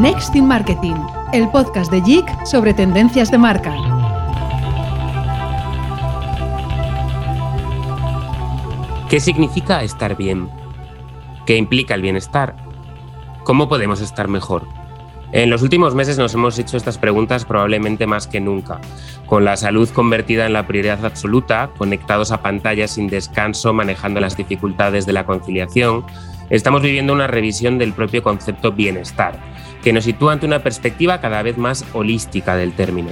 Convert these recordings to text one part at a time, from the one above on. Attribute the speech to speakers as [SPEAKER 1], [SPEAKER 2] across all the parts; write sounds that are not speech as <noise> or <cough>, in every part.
[SPEAKER 1] Next in Marketing, el podcast de JIC sobre tendencias de marca.
[SPEAKER 2] ¿Qué significa estar bien? ¿Qué implica el bienestar? ¿Cómo podemos estar mejor? En los últimos meses nos hemos hecho estas preguntas probablemente más que nunca, con la salud convertida en la prioridad absoluta, conectados a pantallas sin descanso, manejando las dificultades de la conciliación, estamos viviendo una revisión del propio concepto bienestar, que nos sitúa ante una perspectiva cada vez más holística del término.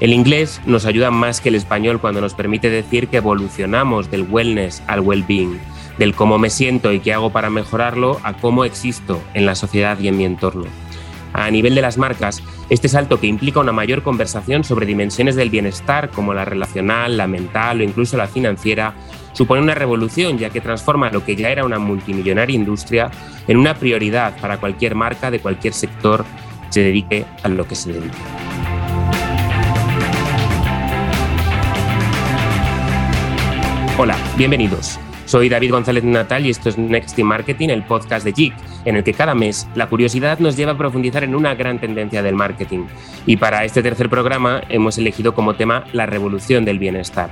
[SPEAKER 2] El inglés nos ayuda más que el español cuando nos permite decir que evolucionamos del wellness al well-being, del cómo me siento y qué hago para mejorarlo a cómo existo en la sociedad y en mi entorno. A nivel de las marcas, este salto que implica una mayor conversación sobre dimensiones del bienestar como la relacional, la mental o incluso la financiera, supone una revolución ya que transforma lo que ya era una multimillonaria industria en una prioridad para cualquier marca de cualquier sector se dedique a lo que se dedique. Hola, bienvenidos. Soy David González Natal y esto es Next in Marketing, el podcast de JIC, en el que cada mes la curiosidad nos lleva a profundizar en una gran tendencia del marketing. Y para este tercer programa hemos elegido como tema la revolución del bienestar.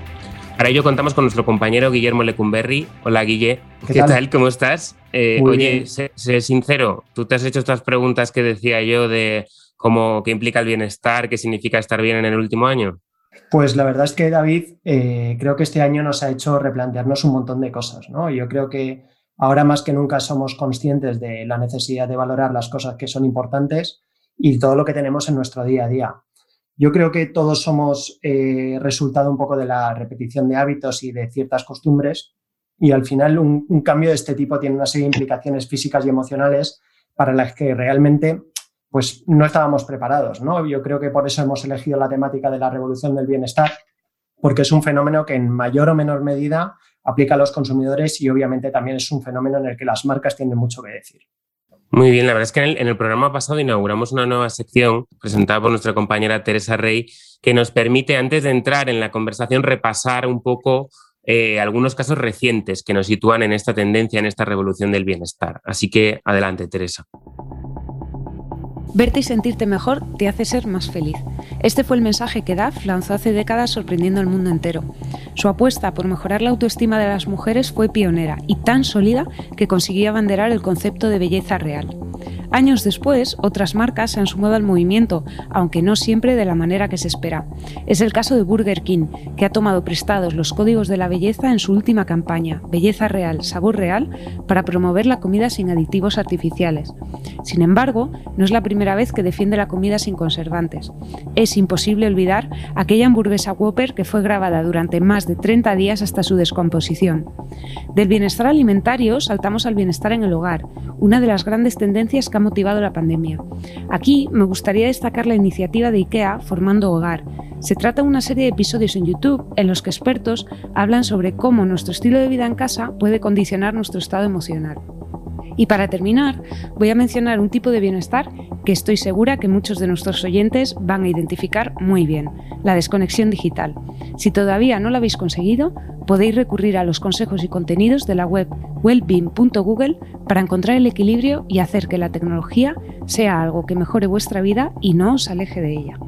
[SPEAKER 2] Para ello contamos con nuestro compañero Guillermo Lecumberri. Hola Guille, ¿qué, tal? ¿Cómo estás? Eh, oye, sé, sincero, tú te has hecho estas preguntas que decía yo de cómo qué implica el bienestar, qué significa estar bien en el último año.
[SPEAKER 3] Pues la verdad es que David, eh, creo que este año nos ha hecho replantearnos un montón de cosas, ¿no? Yo creo que ahora más que nunca somos conscientes de la necesidad de valorar las cosas que son importantes y todo lo que tenemos en nuestro día a día. Yo creo que todos somos eh, resultado un poco de la repetición de hábitos y de ciertas costumbres y al final un, cambio de este tipo tiene una serie de implicaciones físicas y emocionales para las que realmente pues no estábamos preparados. ¿no? Yo creo que por eso hemos elegido la temática de la revolución del bienestar, porque es un fenómeno que en mayor o menor medida aplica a los consumidores y obviamente también es un fenómeno en el que las marcas tienen mucho que decir.
[SPEAKER 2] Muy bien, la verdad es que en el, programa pasado inauguramos una nueva sección presentada por nuestra compañera Teresa Rey que nos permite, antes de entrar en la conversación, repasar un poco eh, algunos casos recientes que nos sitúan en esta tendencia, en esta revolución del bienestar. Así que adelante, Teresa.
[SPEAKER 4] Verte y sentirte mejor te hace ser más feliz. Este fue el mensaje que DAF lanzó hace décadas sorprendiendo al mundo entero. Su apuesta por mejorar la autoestima de las mujeres fue pionera y tan sólida que consiguió abanderar el concepto de belleza real. Años después, otras marcas se han sumado al movimiento, aunque no siempre de la manera que se espera. Es el caso de Burger King, que ha tomado prestados los códigos de la belleza en su última campaña, Belleza Real, Sabor Real, para promover la comida sin aditivos artificiales. Sin embargo, no es la primera vez que defiende la comida sin conservantes. Es imposible olvidar aquella hamburguesa Whopper que fue grabada durante más de 30 días hasta su descomposición. Del bienestar alimentario saltamos al bienestar en el hogar, una de las grandes tendencias que ha motivado la pandemia. Aquí me gustaría destacar la iniciativa de IKEA Formando Hogar. Se trata de una serie de episodios en YouTube en los que expertos hablan sobre cómo nuestro estilo de vida en casa puede condicionar nuestro estado emocional. Y para terminar, voy a mencionar un tipo de bienestar que estoy segura que muchos de nuestros oyentes van a identificar muy bien, la desconexión digital. Si todavía no lo habéis conseguido, podéis recurrir a los consejos y contenidos de la web wellbeing.google para encontrar el equilibrio y hacer que la tecnología sea algo que mejore vuestra vida y no os aleje de ella.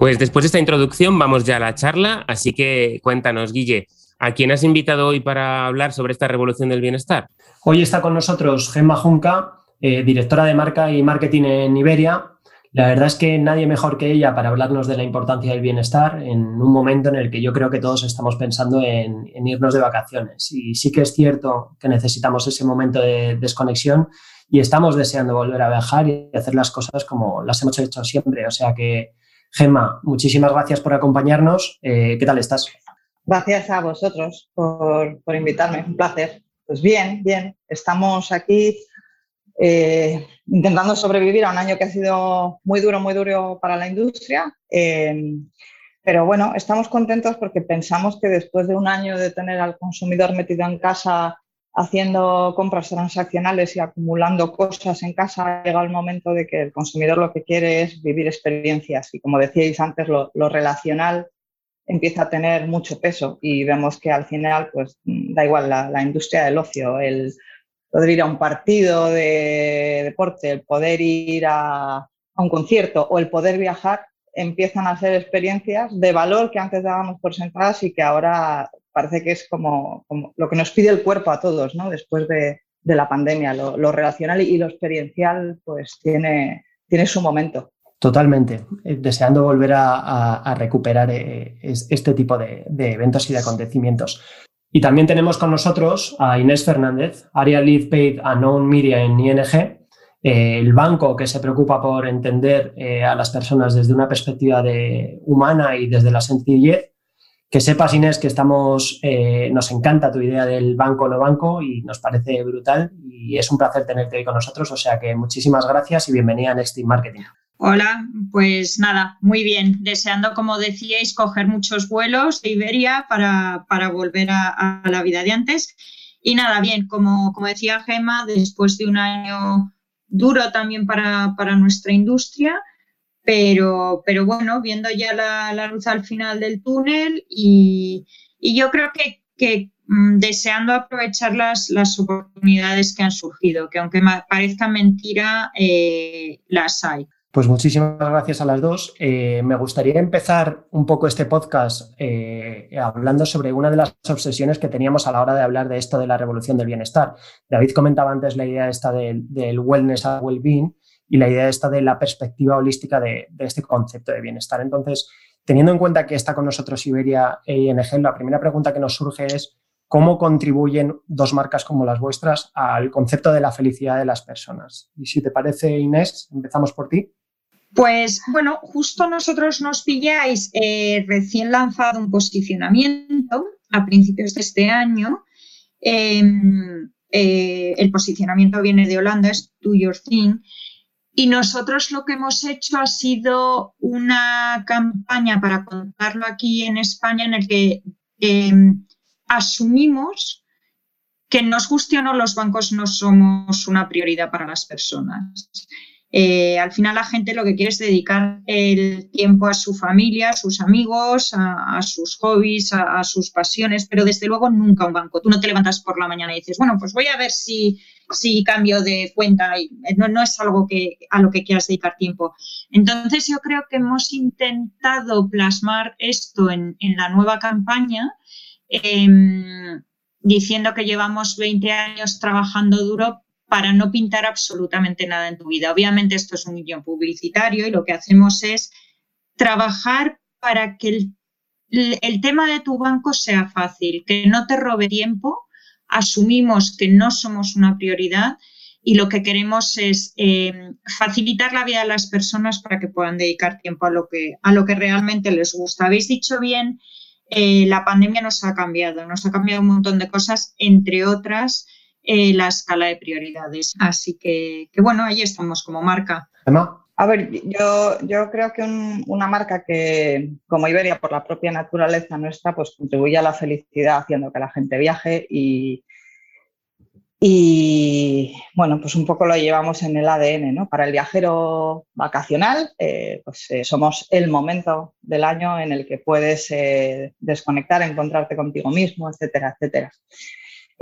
[SPEAKER 2] Pues después de esta introducción vamos ya a la charla, así que cuéntanos, Guille, ¿A quién has invitado hoy para hablar sobre esta revolución del bienestar?
[SPEAKER 3] Hoy está con nosotros Gemma Junca, eh, directora de marca y marketing en Iberia. La verdad es que nadie mejor que ella para hablarnos de la importancia del bienestar en un momento en el que yo creo que todos estamos pensando en, irnos de vacaciones. Y sí que es cierto que necesitamos ese momento de desconexión y estamos deseando volver a viajar y hacer las cosas como las hemos hecho siempre. O sea que, Gemma, muchísimas gracias por acompañarnos. Eh, ¿Qué tal estás?
[SPEAKER 5] Gracias a vosotros por, invitarme, un placer. Pues bien, bien, estamos aquí eh, intentando sobrevivir a un año que ha sido muy duro, muy duro para la industria. Eh, pero bueno, estamos contentos porque pensamos que después de un año de tener al consumidor metido en casa haciendo compras transaccionales y acumulando cosas en casa, ha llegado el momento de que el consumidor lo que quiere es vivir experiencias. Y como decíais antes, lo relacional empieza a tener mucho peso y vemos que al final, pues da igual la, industria del ocio, el, poder ir a un partido de deporte, el poder ir a, un concierto o el poder viajar, empiezan a ser experiencias de valor que antes dábamos por sentadas y que ahora parece que es como, lo que nos pide el cuerpo a todos, ¿no? Después de, la pandemia, lo, lo, relacional y lo experiencial, pues tiene, tiene su momento.
[SPEAKER 3] Totalmente, eh, deseando volver a, recuperar eh, este tipo de, eventos y de acontecimientos. Y también tenemos con nosotros a Inés Fernández, Area Lead Paid a Known Media en ING, eh, el banco que se preocupa por entender a las personas desde una perspectiva de humana y desde la sencillez. Que sepas, Inés, que estamos, nos encanta tu idea del banco no banco y nos parece brutal y es un placer tenerte hoy con nosotros. O sea que muchísimas gracias y bienvenida a Next Team Marketing.
[SPEAKER 6] Hola, pues nada, muy bien. Deseando, como decíais, coger muchos vuelos de Iberia para, volver a, la vida de antes. Y nada, bien, como, como decía Gema, después de un año duro también para, nuestra industria, pero, pero bueno, viendo ya la, luz al final del túnel y, yo creo que, que mm, deseando aprovechar las, las, oportunidades que han surgido, que aunque parezca mentira, eh, las hay.
[SPEAKER 3] Pues muchísimas gracias a las dos. Eh, me gustaría empezar un poco este podcast eh, hablando sobre una de las obsesiones que teníamos a la hora de hablar de esto de la revolución del bienestar. David comentaba antes la idea esta del, wellness a well-being y la idea esta de la perspectiva holística de, este concepto de bienestar. Entonces, teniendo en cuenta que está con nosotros Iberia e ING, la primera pregunta que nos surge es cómo contribuyen dos marcas como las vuestras al concepto de la felicidad de las personas. Y si te parece, Inés, empezamos por ti.
[SPEAKER 6] Pues bueno, justo nosotros nos pilláis eh, recién lanzado un posicionamiento a principios de este año. Em, eh, el posicionamiento viene de Holanda, es Do Your Thing. Y nosotros lo que hemos hecho ha sido una campaña para contarlo aquí en España en el que em, asumimos que nos guste o los bancos no somos una prioridad para las personas. Eh, al final la gente lo que quiere es dedicar el tiempo a su familia, a sus amigos, a, sus hobbies, a, sus pasiones, pero desde luego nunca un banco. Tú no te levantas por la mañana y dices, bueno, pues voy a ver si, si cambio de cuenta. No, no es algo que, a lo que quieras dedicar tiempo. Entonces yo creo que hemos intentado plasmar esto en, la nueva campaña. Em, diciendo que llevamos 20 años trabajando duro, para no pintar absolutamente nada en tu vida. Obviamente esto es un guion publicitario y lo que hacemos es trabajar para que el, tema de tu banco sea fácil, que no te robe tiempo, asumimos que no somos una prioridad y lo que queremos es eh, facilitar la vida de las personas para que puedan dedicar tiempo a lo que, a lo que realmente les gusta. Habéis dicho bien, eh, la pandemia nos ha cambiado, nos ha cambiado un montón de cosas, entre otras eh, la escala de prioridades. Así que, bueno, ahí estamos como marca.
[SPEAKER 5] A ver, yo, yo creo que una marca que, como Iberia, por la propia naturaleza nuestra, pues contribuye a la felicidad haciendo que la gente viaje y, y bueno, pues un poco lo llevamos en el ADN, ¿no? Para el viajero vacacional, eh, pues eh, somos el momento del año en el que puedes desconectar, encontrarte contigo mismo, etcétera, etcétera.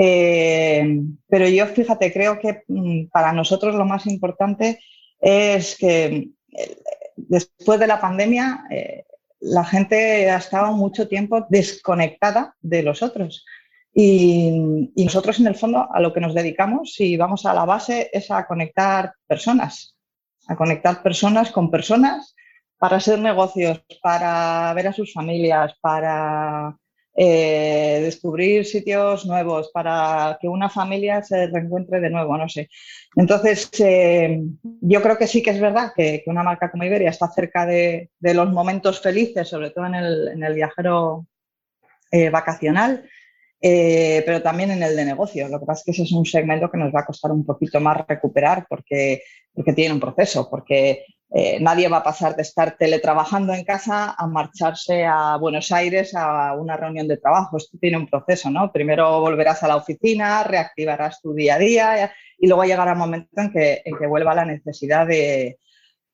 [SPEAKER 5] Eh, pero yo, fíjate, creo que mm, para nosotros lo más importante es que eh, después de la pandemia eh, la gente ha estado mucho tiempo desconectada de los otros. Y, y, nosotros, en el fondo, a lo que nos dedicamos, si vamos a la base, es a conectar personas, a conectar personas con personas para hacer negocios, para ver a sus familias, para eh, descubrir sitios nuevos, para que una familia se reencuentre de nuevo, no sé. Entonces, eh, yo creo que sí que es verdad que, una marca como Iberia está cerca de, los momentos felices, sobre todo en el, viajero eh, vacacional, pero también en el de negocio. Lo que pasa es que ese es un segmento que nos va a costar un poquito más recuperar porque, porque tiene un proceso, porque eh, nadie va a pasar de estar teletrabajando en casa a marcharse a Buenos Aires a una reunión de trabajo. Esto tiene un proceso, ¿no? Primero volverás a la oficina, reactivarás tu día a día y luego llegará un momento en que, en que vuelva la necesidad de,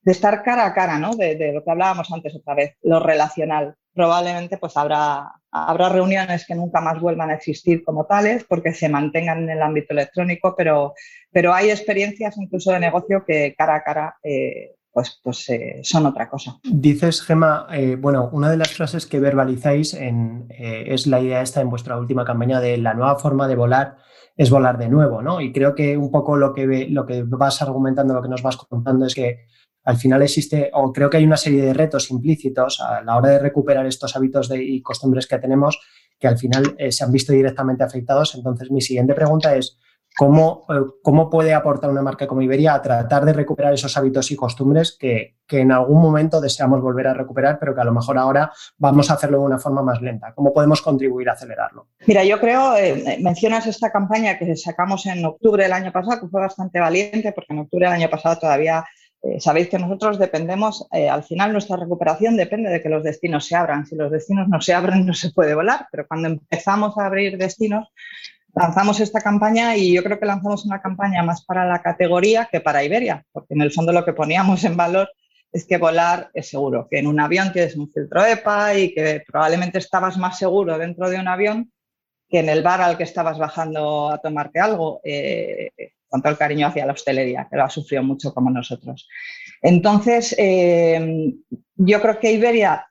[SPEAKER 5] de estar cara a cara, ¿no? De, lo que hablábamos antes otra vez, lo relacional. Probablemente pues habrá, habrá reuniones que nunca más vuelvan a existir como tales porque se mantengan en el ámbito electrónico, pero, pero hay experiencias incluso de negocio que cara a cara eh, pues, pues eh, son otra cosa.
[SPEAKER 3] Dices, Gema, eh, bueno, una de las frases que verbalizáis es la idea esta en vuestra última campaña de la nueva forma de volar es volar de nuevo, ¿no? Y creo que un poco lo que, lo que vas argumentando, lo que nos vas contando es que al final existe, o creo que hay una serie de retos implícitos a la hora de recuperar estos hábitos y costumbres que tenemos que al final eh, se han visto directamente afectados. Entonces, mi siguiente pregunta es, ¿cómo, eh, ¿cómo, puede aportar una marca como Iberia a tratar de recuperar esos hábitos y costumbres que, en algún momento deseamos volver a recuperar, pero que a lo mejor ahora vamos a hacerlo de una forma más lenta? ¿Cómo podemos contribuir a acelerarlo?
[SPEAKER 5] Mira, yo creo, eh, mencionas esta campaña que sacamos en octubre del año pasado, que fue bastante valiente, porque en octubre del año pasado todavía eh, sabéis que nosotros dependemos, eh, al final nuestra recuperación depende de que los destinos se abran. Si los destinos no se abren no se puede volar, pero cuando empezamos a abrir destinos, lanzamos esta campaña y yo creo que lanzamos una campaña más para la categoría que para Iberia, porque en el fondo lo que poníamos en valor es que volar es seguro, que en un avión tienes un filtro EPA y que probablemente estabas más seguro dentro de un avión que en el bar al que estabas bajando a tomarte algo. Eh, con todo el cariño hacia la hostelería, que lo ha sufrido mucho como nosotros. Entonces, eh, yo creo que Iberia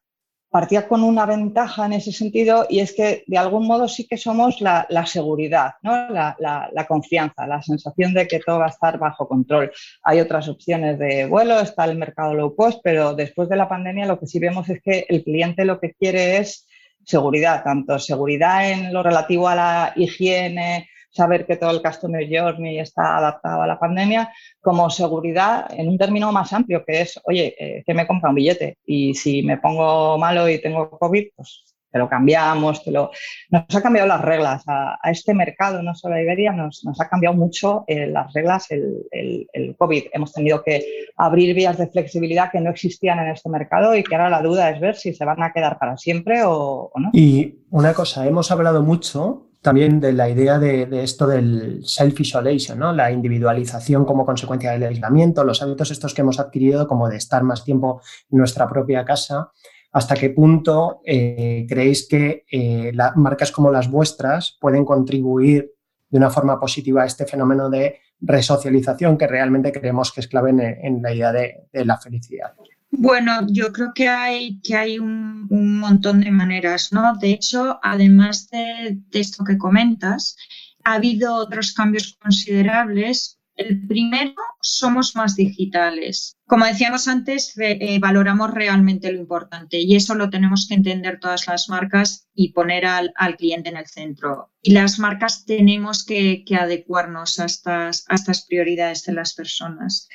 [SPEAKER 5] partía con una ventaja en ese sentido y es que de algún modo sí que somos la, seguridad, ¿no? La, la, confianza, la sensación de que todo va a estar bajo control. Hay otras opciones de vuelo, está el mercado low cost, pero después de la pandemia lo que sí vemos es que el cliente lo que quiere es seguridad, tanto seguridad en lo relativo a la higiene, saber que todo el Customer Journey está adaptado a la pandemia, como seguridad en un término más amplio, que es, oye, eh, que me compra un billete y si me pongo malo y tengo COVID, pues te lo cambiamos, te lo... nos ha cambiado las reglas a, este mercado, no solo a Iberia, nos, nos ha cambiado mucho eh, las reglas el, el, COVID. Hemos tenido que abrir vías de flexibilidad que no existían en este mercado y que ahora la duda es ver si se van a quedar para siempre o, o no.
[SPEAKER 3] Y una cosa, hemos hablado mucho también de la idea de, esto del self-isolation, ¿no? la individualización como consecuencia del aislamiento, los hábitos estos que hemos adquirido como de estar más tiempo en nuestra propia casa. ¿Hasta qué punto eh, creéis que eh, marcas como las vuestras pueden contribuir de una forma positiva a este fenómeno de resocialización que realmente creemos que es clave en, la idea de la felicidad?
[SPEAKER 6] Bueno, yo creo que hay, que hay un, montón de maneras, ¿no? De hecho, además de, esto que comentas, ha habido otros cambios considerables. El primero, somos más digitales. Como decíamos antes, eh, valoramos realmente lo importante y eso lo tenemos que entender todas las marcas y poner al, cliente en el centro. Y las marcas tenemos que, adecuarnos a estas, a estas prioridades de las personas.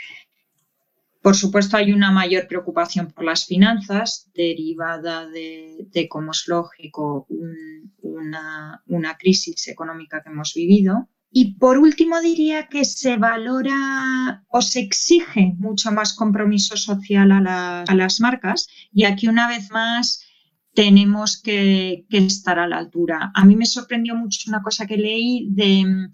[SPEAKER 6] Por supuesto, hay una mayor preocupación por las finanzas derivada de, como es lógico, una, crisis económica que hemos vivido. Y por último, diría que se valora o se exige mucho más compromiso social a, las marcas. Y aquí, una vez más, tenemos que, que, estar a la altura. A mí me sorprendió mucho una cosa que leí de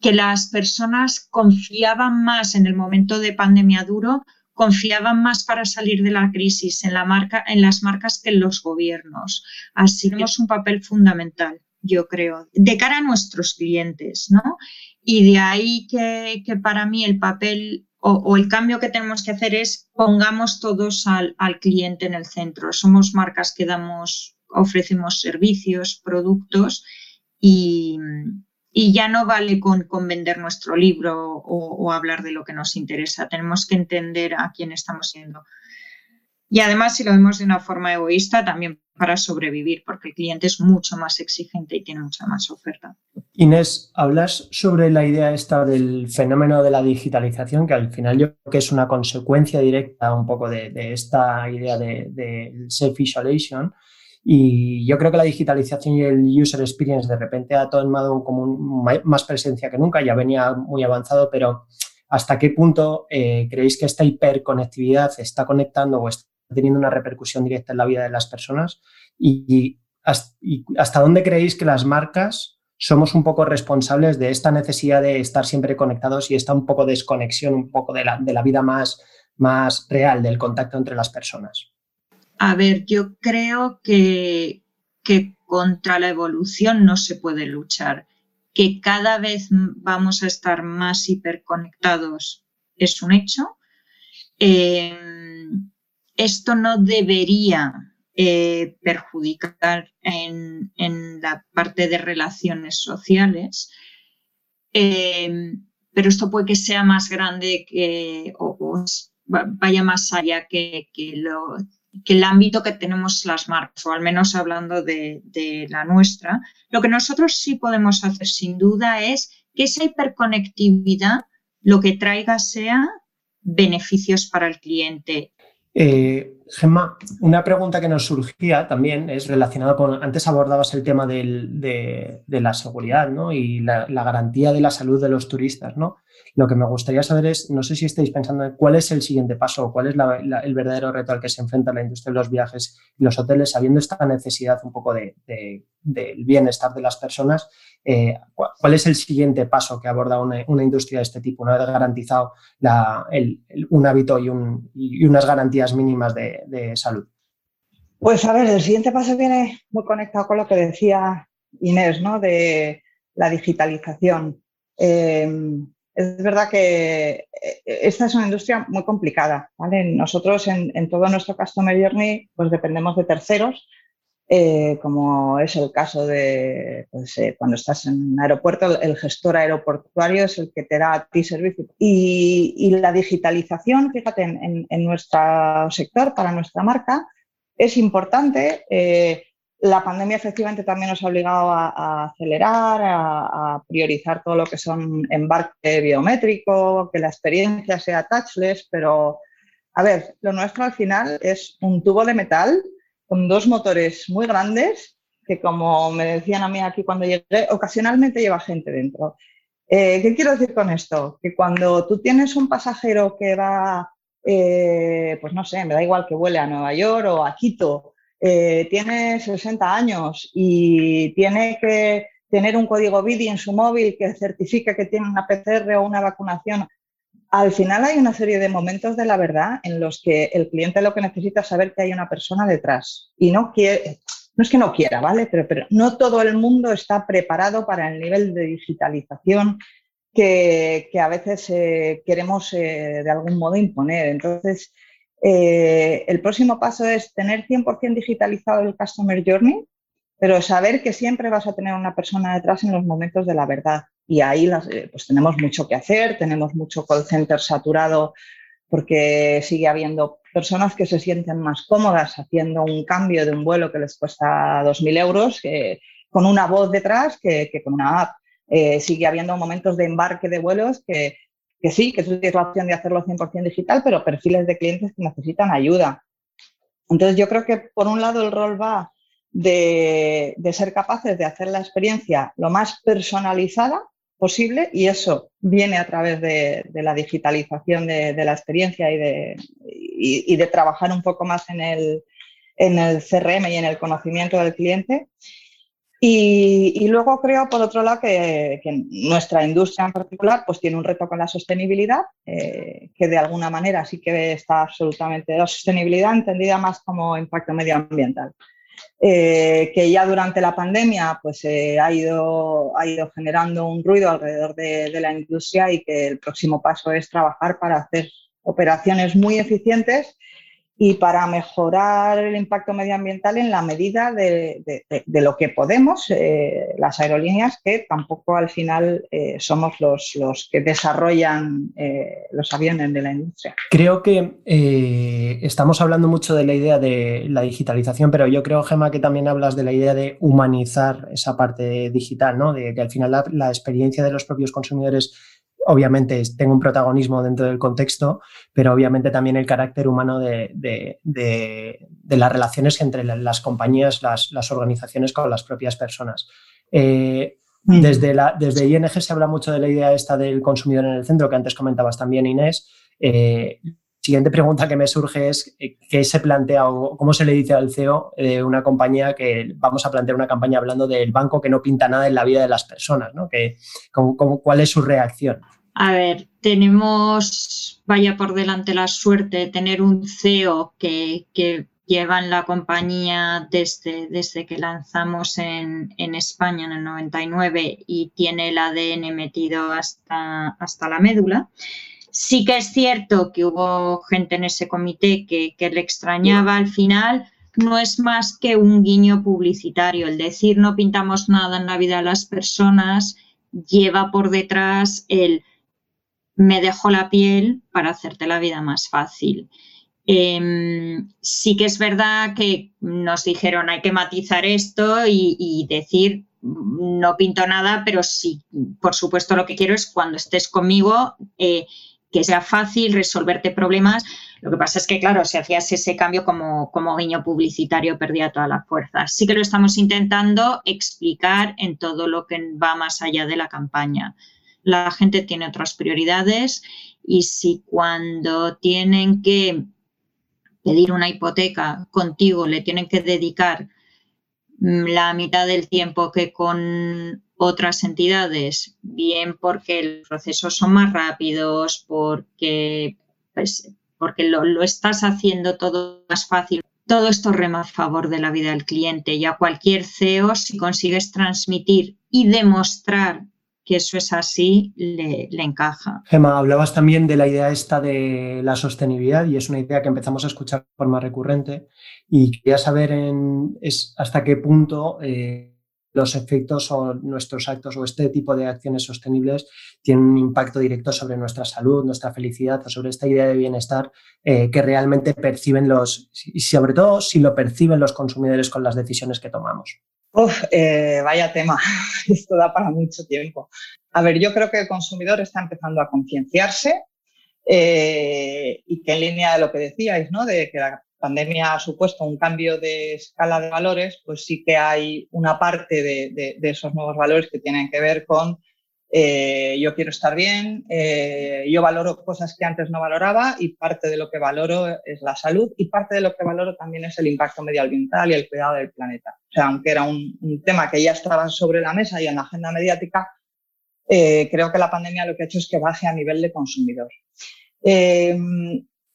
[SPEAKER 6] que las personas confiaban más en el momento de pandemia duro, confiaban más para salir de la crisis en, la marca, en las marcas que en los gobiernos. Así tenemos un papel fundamental, yo creo, de cara a nuestros clientes, ¿no? Y de ahí que, para mí el papel o, el cambio que tenemos que hacer es pongamos todos al, al cliente en el centro. Somos marcas que damos, ofrecemos servicios, productos y, y ya no vale con, vender nuestro libro o, hablar de lo que nos interesa. Tenemos que entender a quién estamos siendo. Y además, si lo vemos de una forma egoísta, también para sobrevivir, porque el cliente es mucho más exigente y tiene mucha más oferta.
[SPEAKER 3] Inés, hablas sobre la idea esta del fenómeno de la digitalización, que al final yo creo que es una consecuencia directa un poco de, esta idea del de self-isolation. Y yo creo que la digitalización y el user experience de repente ha tomado más presencia que nunca, ya venía muy avanzado, pero ¿hasta qué punto eh, creéis que esta hiperconectividad está conectando o está teniendo una repercusión directa en la vida de las personas? Y, hasta, dónde creéis que las marcas somos un poco responsables de esta necesidad de estar siempre conectados y esta un poco desconexión, un poco de la, de la vida más más real del contacto entre las personas?
[SPEAKER 6] A ver, yo creo que, que contra la evolución no se puede luchar, que cada vez vamos a estar más hiperconectados es un hecho. Eh, esto no debería eh, perjudicar en, la parte de relaciones sociales, eh, pero esto puede que sea más grande que, o, vaya más allá que, lo, que el ámbito que tenemos las marcas, o al menos hablando de, la nuestra, lo que nosotros sí podemos hacer sin duda es que esa hiperconectividad lo que traiga sea beneficios para el cliente.
[SPEAKER 3] Eh, Gemma, una pregunta que nos surgía también es relacionada con, antes abordabas el tema de, la seguridad y la, garantía de la salud de los turistas. ¿no? Lo que me gustaría saber es, no sé si estáis pensando en cuál es el siguiente paso o cuál es el verdadero reto al que se enfrenta la industria de los viajes y los hoteles, sabiendo esta necesidad un poco de, del bienestar de las personas. Eh, ¿Cuál es el siguiente paso que aborda una, industria de este tipo, una vez garantizado un hábito y, unas garantías mínimas de, salud?
[SPEAKER 5] Pues a ver, el siguiente paso viene muy conectado con lo que decía Inés, ¿no? De la digitalización. Em, es verdad que eh, esta es una industria muy complicada, ¿vale? Nosotros en, todo nuestro Customer Journey pues dependemos de terceros, eh, como es el caso de pues, eh, cuando estás en un aeropuerto, el, gestor aeroportuario es el que te da a ti servicio. Y, la digitalización, fíjate, en, nuestro sector, para nuestra marca, es importante. Eh, la pandemia efectivamente también nos ha obligado a, acelerar, a, priorizar todo lo que son embarque biométrico, que la experiencia sea touchless, pero a ver, lo nuestro al final es un tubo de metal con dos motores muy grandes que, como me decían a mí aquí cuando llegué, ocasionalmente lleva gente dentro. Eh, ¿Qué quiero decir con esto? Que cuando tú tienes un pasajero que va, eh, pues no sé, me da igual que vuele a Nueva York o a Quito, eh, tiene 60 años y tiene que tener un código BIDI en su móvil que certifique que tiene una PCR o una vacunación al final hay una serie de momentos de la verdad en los que el cliente lo que necesita es saber que hay una persona detrás y no es que no quiera, ¿vale? Pero, no todo el mundo está preparado para el nivel de digitalización que, a veces eh, queremos eh, de algún modo imponer. Entonces, eh, el próximo paso es tener 100% digitalizado el Customer Journey, pero saber que siempre vas a tener una persona detrás en los momentos de la verdad y ahí eh, pues tenemos mucho que hacer, tenemos mucho call center saturado porque sigue habiendo personas que se sienten más cómodas haciendo un cambio de un vuelo que les cuesta 2.000 euros con una voz detrás que, con una app. Eh, sigue habiendo momentos de embarque de vuelos que, que sí, que tú tienes la opción de hacerlo 100% digital, pero perfiles de clientes que necesitan ayuda. Entonces yo creo que por un lado el rol va de, de ser capaces de hacer la experiencia lo más personalizada posible y eso viene a través de, la digitalización de, la experiencia y de, trabajar un poco más en el, en el CRM y en el conocimiento del cliente. Y, luego creo, por otro lado, que, nuestra industria en particular pues tiene un reto con la sostenibilidad, eh, que de alguna manera sí que está absolutamente la sostenibilidad entendida más como impacto medioambiental. Eh, que ya durante la pandemia pues, eh, ha, ido, ha ido generando un ruido alrededor de, de la industria y que el próximo paso es trabajar para hacer operaciones muy eficientes y para mejorar el impacto medioambiental en la medida de, lo que podemos eh, las aerolíneas, que tampoco al final eh, somos los, los, que desarrollan eh, los aviones de la industria.
[SPEAKER 3] Creo que estamos hablando mucho de la idea de la digitalización, pero yo creo, Gemma, que también hablas de la idea de humanizar esa parte digital, ¿no? de que al final la experiencia de los propios consumidores obviamente tengo un protagonismo dentro del contexto, pero obviamente también el carácter humano de, las relaciones entre las compañías, las, organizaciones con las propias personas. Eh, mm. desde, la, desde ING se habla mucho de la idea esta del consumidor en el centro, que antes comentabas también, Inés. Eh, siguiente pregunta que me surge es eh, qué se plantea o cómo se le dice al CEO de una compañía que vamos a plantear una campaña hablando del banco que no pinta nada en la vida de las personas, ¿no? Que, ¿Cuál es su reacción?
[SPEAKER 6] A ver, tenemos, vaya por delante la suerte de tener un CEO que, lleva en la compañía desde, desde que lanzamos en, España en el 99 y tiene el ADN metido hasta, hasta la médula. Sí que es cierto que hubo gente en ese comité que, que le extrañaba al final, no es más que un guiño publicitario. El decir no pintamos nada en la vida de las personas lleva por detrás el me dejo la piel para hacerte la vida más fácil. Em, sí que es verdad que nos dijeron hay que matizar esto y, decir no pinto nada, pero sí, por supuesto lo que quiero es cuando estés conmigo eh, que sea fácil resolverte problemas. Lo que pasa es que, claro, si hacías ese cambio como, como guiño publicitario, perdía toda la fuerza. Sí que lo estamos intentando explicar en todo lo que va más allá de la campaña la gente tiene otras prioridades y si cuando tienen que pedir una hipoteca contigo le tienen que dedicar la mitad del tiempo que con otras entidades, bien porque los procesos son más rápidos, porque, pues, porque lo, lo, estás haciendo todo más fácil. Todo esto rema a favor de la vida del cliente y a cualquier CEO, si consigues transmitir y demostrar que eso es así, le, encaja.
[SPEAKER 3] Gemma, hablabas también de la idea esta de la sostenibilidad y es una idea que empezamos a escuchar de forma recurrente y quería saber hasta qué punto eh, los efectos o nuestros actos o este tipo de acciones sostenibles tienen un impacto directo sobre nuestra salud, nuestra felicidad o sobre esta idea de bienestar eh, que realmente perciben los, y sobre todo si lo perciben los consumidores con las decisiones que tomamos.
[SPEAKER 5] Uf, eh, vaya tema, <laughs> esto da para mucho tiempo. A ver, yo creo que el consumidor está empezando a concienciarse eh, y que en línea de lo que decíais, ¿no? De que la pandemia ha supuesto un cambio de escala de valores, pues sí que hay una parte de esos nuevos valores que tienen que ver con eh, yo quiero estar bien, eh, yo valoro cosas que antes no valoraba y parte de lo que valoro es la salud y parte de lo que valoro también es el impacto medioambiental y el cuidado del planeta. O sea, aunque era un, tema que ya estaba sobre la mesa y en la agenda mediática, eh, creo que la pandemia lo que ha hecho es que baje a nivel de consumidor.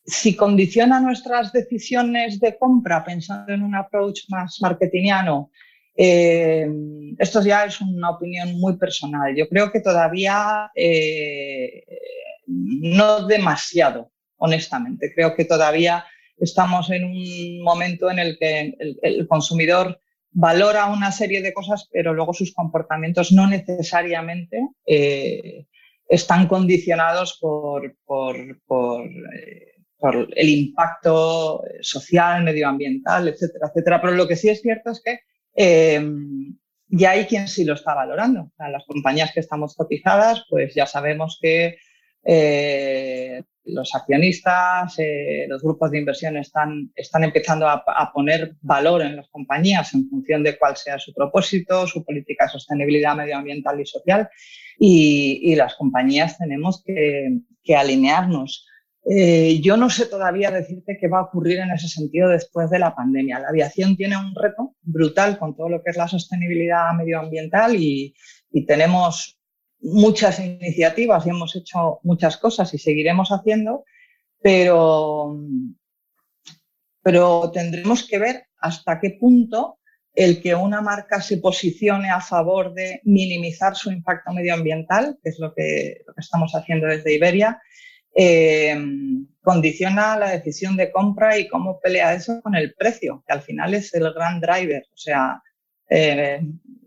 [SPEAKER 5] si condiciona nuestras decisiones de compra pensando en un approach más marketingiano, eh, esto ya es una opinión muy personal. Yo creo que todavía eh, no demasiado, honestamente. Creo que todavía estamos en un momento en el que el, consumidor valora una serie de cosas, pero luego sus comportamientos no necesariamente eh, están condicionados por, el impacto social, medioambiental, etcétera, etcétera. Pero lo que sí es cierto es que eh, y hay quien sí lo está valorando. las compañías que estamos cotizadas, pues ya sabemos que eh, los accionistas, eh, los grupos de inversión están, están empezando a, poner valor en las compañías en función de cuál sea su propósito, su política de sostenibilidad medioambiental y social. Y, las compañías tenemos que, que alinearnos eh, yo no sé todavía decirte qué va a ocurrir en ese sentido después de la pandemia. La aviación tiene un reto brutal con todo lo que es la sostenibilidad medioambiental y, tenemos muchas iniciativas y hemos hecho muchas cosas y seguiremos haciendo, pero, pero tendremos que ver hasta qué punto el que una marca se posicione a favor de minimizar su impacto medioambiental, que es lo que, lo que estamos haciendo desde Iberia, eh, condiciona la decisión de compra y cómo pelea eso con el precio, que al final es el gran driver. O sea, eh,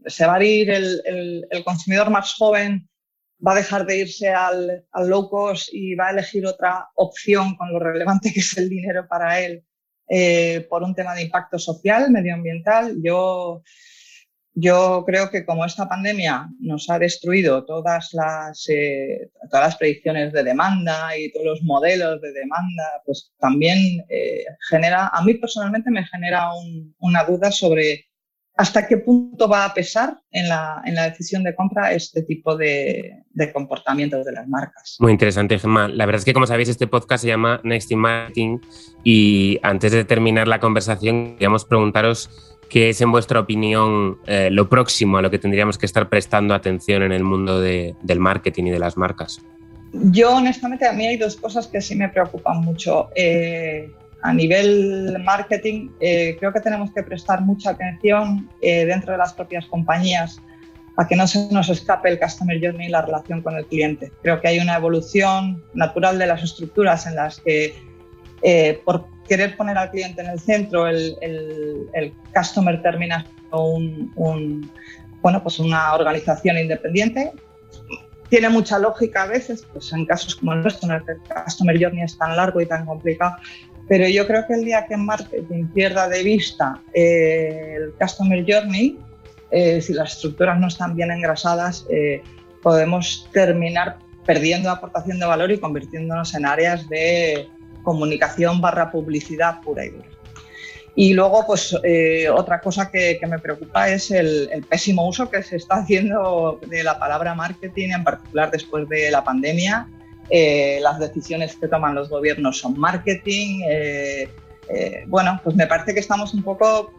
[SPEAKER 5] se va a ir el, consumidor más joven, va a dejar de irse al, al, low cost y va a elegir otra opción con lo relevante que es el dinero para él eh, por un tema de impacto social, medioambiental. Yo yo creo que como esta pandemia nos ha destruido todas las, eh, todas las predicciones de demanda y todos los modelos de demanda, pues también eh, genera, a mí personalmente me genera una duda sobre hasta qué punto va a pesar en la, en la decisión de compra este tipo de, de, comportamientos de las marcas.
[SPEAKER 2] Muy interesante, Gemma. La verdad es que, como sabéis, este podcast se llama Next in Marketing y antes de terminar la conversación, queríamos preguntaros ¿Qué es, en vuestra opinión, eh, lo próximo a lo que tendríamos que estar prestando atención en el mundo del marketing y de las marcas?
[SPEAKER 5] Yo honestamente a mí hay dos cosas que sí me preocupan mucho. Eh, a nivel marketing eh, creo que tenemos que prestar mucha atención dentro de las propias compañías a que no se nos escape el customer journey y la relación con el cliente. Creo que hay una evolución natural de las estructuras en las que eh, por querer poner al cliente en el centro, el, el, customer termina un, un, bueno, pues una organización independiente. Tiene mucha lógica a veces, pues en casos como el nuestro, en el que el customer journey es tan largo y tan complicado, pero yo creo que el día que marketing pierda de vista eh, el customer journey, eh, si las estructuras no están bien engrasadas, eh, podemos terminar perdiendo aportación de valor y convirtiéndonos en áreas de comunicación barra publicidad pura y dura. Y luego, pues eh, otra cosa que, me preocupa es el, pésimo uso que se está haciendo de la palabra marketing, en particular después de la pandemia. las decisiones que toman los gobiernos son marketing. bueno, pues me parece que estamos un poco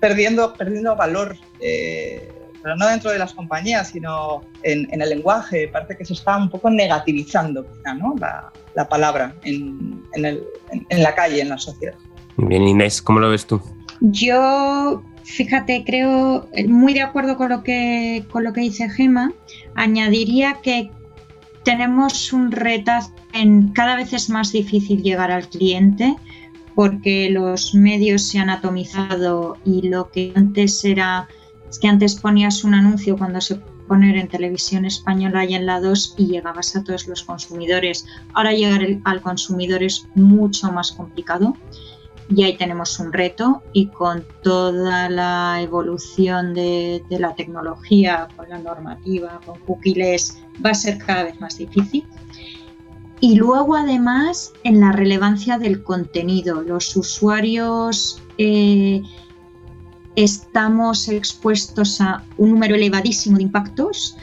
[SPEAKER 5] perdiendo, perdiendo valor, eh, pero no dentro de las compañías, sino en, el lenguaje. Parece que se está un poco negativizando ¿no? la, palabra en, en, la calle, en la sociedad.
[SPEAKER 2] Bien, Inés, ¿cómo lo ves tú?
[SPEAKER 6] Yo, fíjate, creo muy de acuerdo con lo que, con lo que dice Gema. Añadiría que tenemos un reto en cada vez es más difícil llegar al cliente porque los medios se han atomizado y lo que antes era, es que antes ponías un anuncio cuando se poner en televisión española y en la 2 y llegabas a todos los consumidores. Ahora llegar al consumidor es mucho más complicado y ahí tenemos un reto y con toda la evolución de, la tecnología, con la normativa, con cookies, va a ser cada vez más difícil. Y luego además en la relevancia del contenido. Los usuarios eh, estamos expuestos a un número elevadísimo de impactos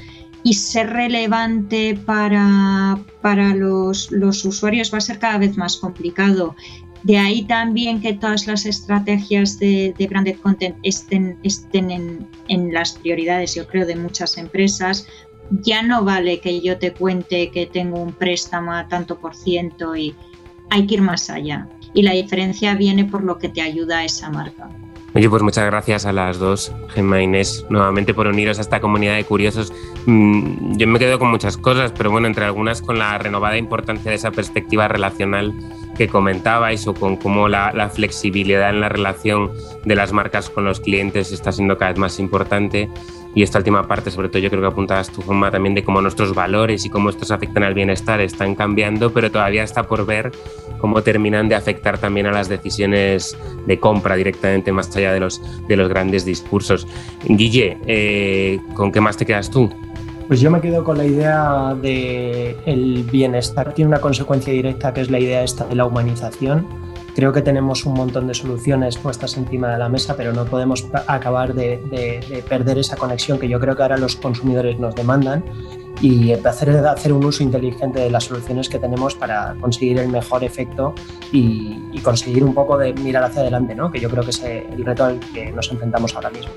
[SPEAKER 6] y ser relevante para, para los, usuarios va a ser cada vez más complicado. De ahí también que todas las estrategias de, de branded content estén, estén en, en, las prioridades, yo creo, de muchas empresas, ya no vale que yo te cuente que tengo un préstamo a tanto por ciento y hay que ir más allá. Y la diferencia viene por lo que te ayuda esa marca.
[SPEAKER 2] Oye, pues muchas gracias a las dos, Gemma e Inés, nuevamente por uniros a esta comunidad de curiosos. Mm, yo me quedo con muchas cosas, pero bueno, entre algunas con la renovada importancia de esa perspectiva relacional que comentabais o con cómo la, la flexibilidad en la relación de las marcas con los clientes está siendo cada vez más importante y esta última parte, sobre todo yo creo que apuntabas tu forma también de cómo nuestros valores y cómo estos afectan al bienestar están cambiando, pero todavía está por ver cómo terminan de afectar también a las decisiones de compra directamente más allá de los, de los grandes discursos. Guille, eh, ¿con qué más te quedas tú?
[SPEAKER 3] Pues yo me quedo con la idea de el bienestar tiene una consecuencia directa que es la idea esta de la humanización Creo que tenemos un montón de soluciones puestas encima de la mesa, pero no podemos acabar de, perder esa conexión que yo creo que ahora los consumidores nos demandan y hacer, hacer un uso inteligente de las soluciones que tenemos para conseguir el mejor efecto y, conseguir un poco de mirar hacia adelante, ¿no? que yo creo que es el reto al que nos enfrentamos ahora mismo.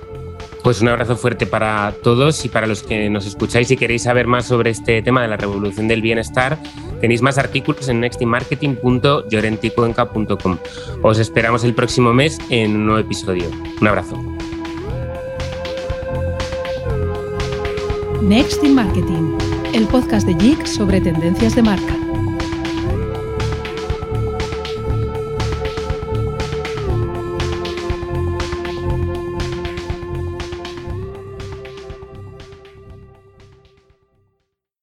[SPEAKER 2] Pues un abrazo fuerte para todos y para los que nos escucháis y queréis saber más sobre este tema de la revolución del bienestar, tenéis más artículos en nextinmarketing.llorenticuenca.com. Os esperamos el próximo mes en un nuevo episodio. Un abrazo.
[SPEAKER 1] Next in Marketing, el podcast de JIC sobre tendencias de marca.